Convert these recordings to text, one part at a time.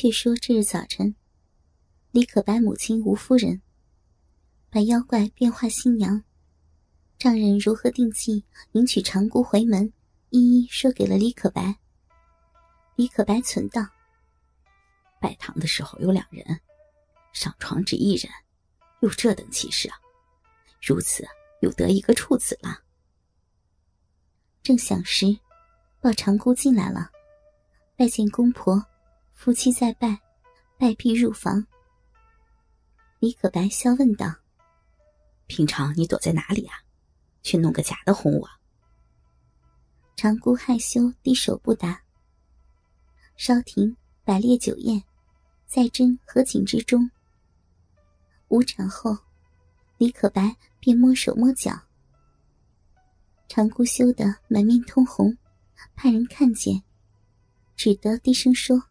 却说这日早晨，李可白母亲吴夫人把妖怪变化新娘，丈人如何定计迎娶长姑回门，一一说给了李可白。李可白存道：拜堂的时候有两人，上床只一人，有这等气势啊！如此又得一个处子了。正想时，抱长姑进来了，拜见公婆，夫妻再拜，拜毕入房。李可白笑问道：“平常你躲在哪里啊？去弄个假的哄我？”长姑害羞低手不答。稍停，摆列酒宴，在斟和景之中。午场后，李可白便摸手摸脚。长姑羞得满面通红，怕人看见，只得低声说：“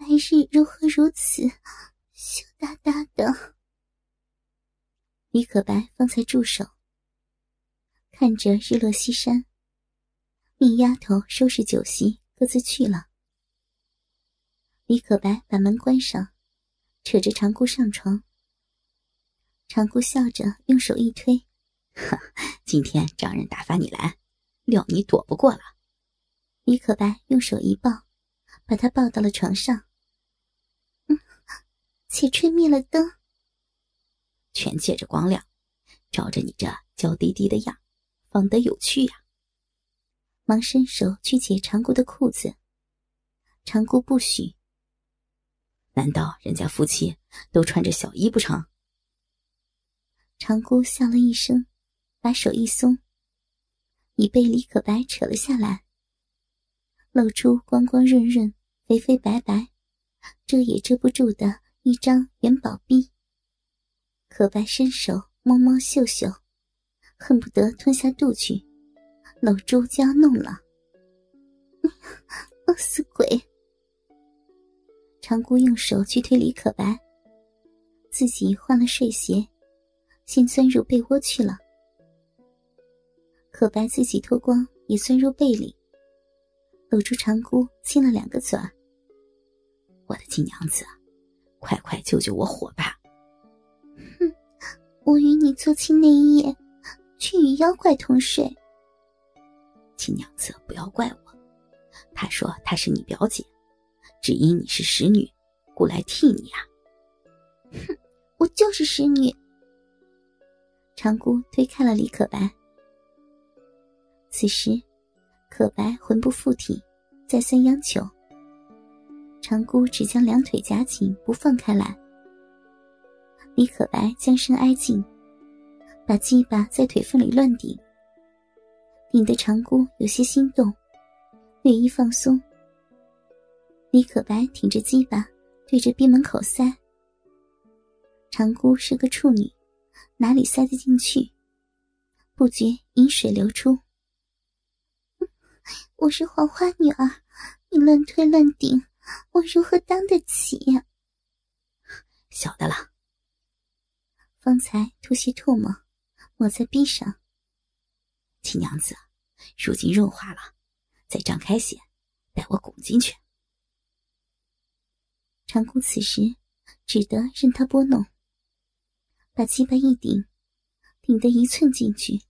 白日如何如此，羞答答的。”李可白方才住手，看着日落西山。命丫头收拾酒席，各自去了。李可白把门关上，扯着长姑上床。长姑笑着用手一推：“今天丈人打发你来，料你躲不过了。”李可白用手一抱，把她抱到了床上。且吹灭了灯，全借着光亮，照着你这娇滴滴的样，放得有趣呀。忙伸手去解长姑的裤子，长姑不许。难道人家夫妻都穿着小衣不成？长姑笑了一声，把手一松，已被李可白扯了下来，露出光光润润、肥肥白白、遮也遮不住的一张元宝币。可白伸手摸摸秀秀，恨不得吞下肚去。搂朱就要弄了，饿死鬼！长姑用手去推李可白，自己换了睡鞋，先钻入被窝去了。可白自己脱光，也钻入被里，搂住长姑亲了两个嘴儿。我的金娘子，快快救救我火吧！哼，我与你做亲那一夜，却与妖怪同睡。亲娘子，不要怪我。她说她是你表姐，只因你是使女，故来替你啊。哼，我就是使女。长姑推开了李可白。此时，可白魂不附体，再三央求。长姑只将两腿夹紧，不放开来。李可白将身挨近，把鸡巴在腿缝里乱顶。顶得长姑有些心动，略一放松。李可白挺着鸡巴，对着闭门口塞。长姑是个处女，哪里塞得进去？不觉饮水流出。我是黄花女儿，你乱推乱顶，我如何当得起？晓得了。方才吐些唾沫，抹在臂上。亲娘子，如今润滑了，再张开些，待我拱进去。长姑此时只得任他拨弄，把鸡巴一顶，顶得一寸进去。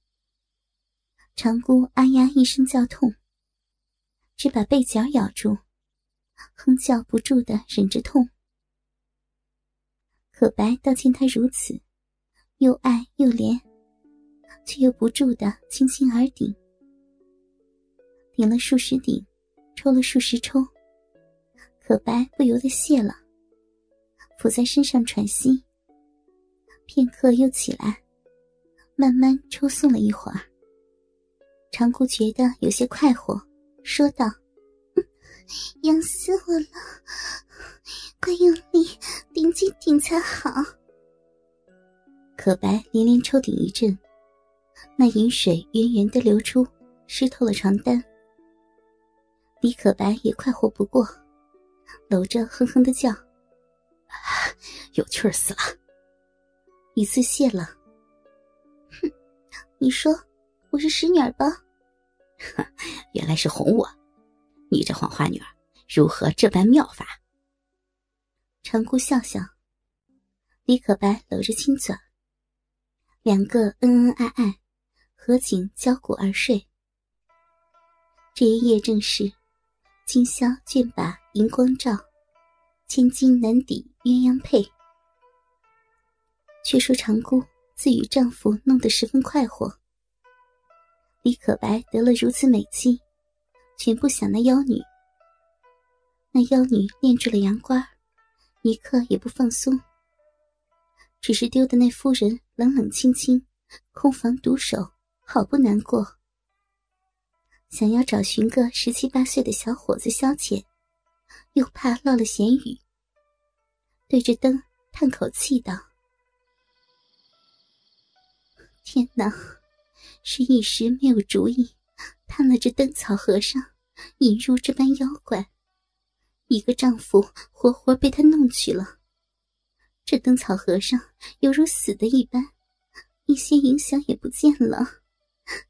长姑啊呀一声叫痛，只把背角咬住，哼叫不住的忍着痛。可白倒见他如此，又爱又怜。却又不住的轻轻而顶，顶了数十顶，抽了数十抽，可白不由得谢了，伏在身上喘息。片刻又起来，慢慢抽送了一会儿。长姑觉得有些快活，说道：“痒死我了，快用力顶几顶才好。”可白连连抽顶一阵。那饮水源源的流出，湿透了床单。李可白也快活不过，搂着哼哼的叫：“有趣死了！”一次谢了。哼，你说我是使女儿吧？哼 原来是哄我。你这黄花女儿，如何这般妙法？长姑笑笑，李可白搂着亲嘴，两个恩恩爱爱，合颈交骨而睡。这一夜正是今宵卷把银光照，千金难抵鸳鸯配。却说长姑自与丈夫弄得十分快活，李可白得了如此美妻，全不想那妖女。那妖女念住了杨官一刻也不放松。只是丢的那夫人冷冷清清，空房独守，好不难过。想要找寻个十七八岁的小伙子消遣，又怕落了闲语，对着灯叹口气道：“天哪，是一时没有主意，贪了这灯草和尚，引入这般妖怪。”一个丈夫活活被他弄去了，这灯草和尚犹如死的一般，一些影响也不见了，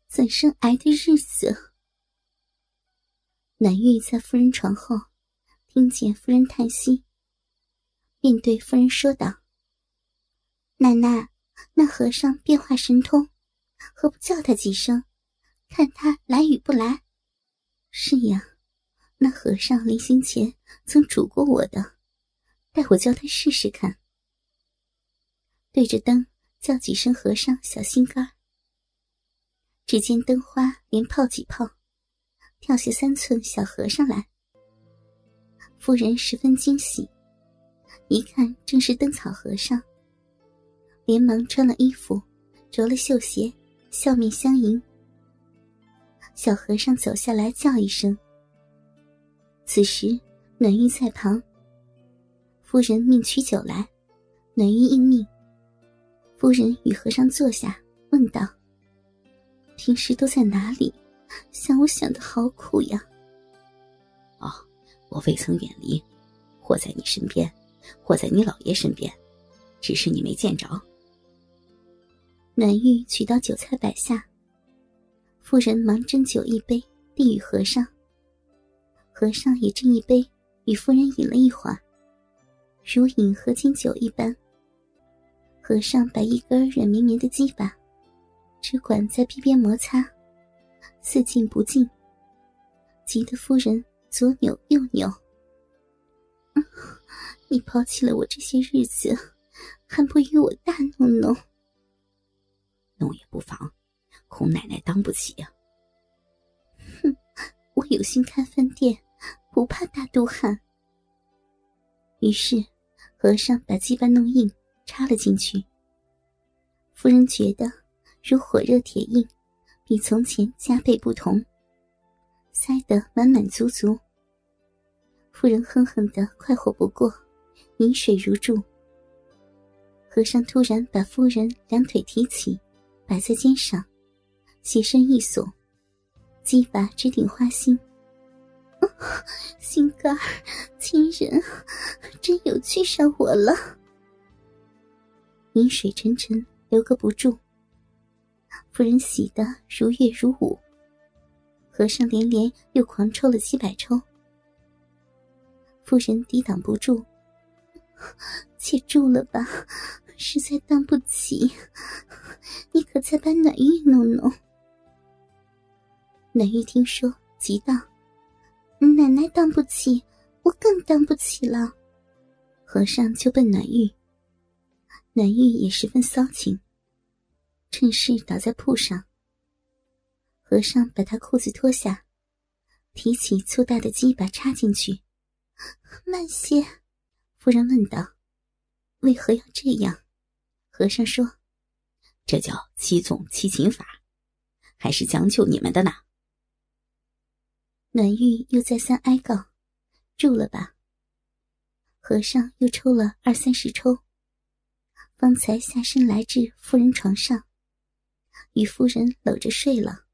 怎生挨的日子？南玉在夫人床后，听见夫人叹息，便对夫人说道：“奶奶，那和尚变化神通，何不叫他几声，看他来与不来？”“是呀。”那和尚临行前曾嘱过我的，待我叫他试试看。对着灯叫几声，和尚小心肝。只见灯花连泡几泡，跳下三寸小和尚来。夫人十分惊喜，一看正是灯草和尚，连忙穿了衣服，着了绣鞋，笑面相迎。小和尚走下来叫一声。此时，暖玉在旁。夫人命取酒来，暖玉应命。夫人与和尚坐下，问道：“平时都在哪里？想我想的好苦呀。”“哦，我未曾远离，或在你身边，或在你老爷身边，只是你没见着。”暖玉取到酒菜摆下，夫人忙斟酒一杯，递与和尚。和尚也斟一杯，与夫人饮了一会儿，如饮合金酒一般。和尚把一根软绵绵的鸡巴，只管在臂边摩擦，似进不进，急得夫人左扭右扭。你抛弃了我这些日子，还不与我大弄弄？弄也不妨，孔奶奶当不起呀。哼，我有心开饭店。不怕大肚汉。于是，和尚把鸡巴弄硬，插了进去。夫人觉得如火热铁印，比从前加倍不同，塞得满满足足。夫人哼哼的快活不过，饮水如注。和尚突然把夫人两腿提起，摆在肩上，斜身一耸，鸡巴直顶花心。心肝儿，亲人，真有趣上我了。饮水沉沉，留个不住。夫人喜得如月如舞，和尚连连又狂抽了几百抽。夫人抵挡不住，且住了吧，实在当不起。你可再把暖玉弄弄。暖玉听说，急道。奶奶当不起，我更当不起了。和尚就奔暖玉，暖玉也十分骚情，趁势倒在铺上。和尚把他裤子脱下，提起粗大的鸡巴插进去。慢些，夫人问道：“为何要这样？”和尚说：“这叫七纵七擒法，还是将就你们的呢。”暖玉又再三哀告：“住了吧。”和尚又抽了二三十抽，方才下身来至夫人床上，与夫人搂着睡了。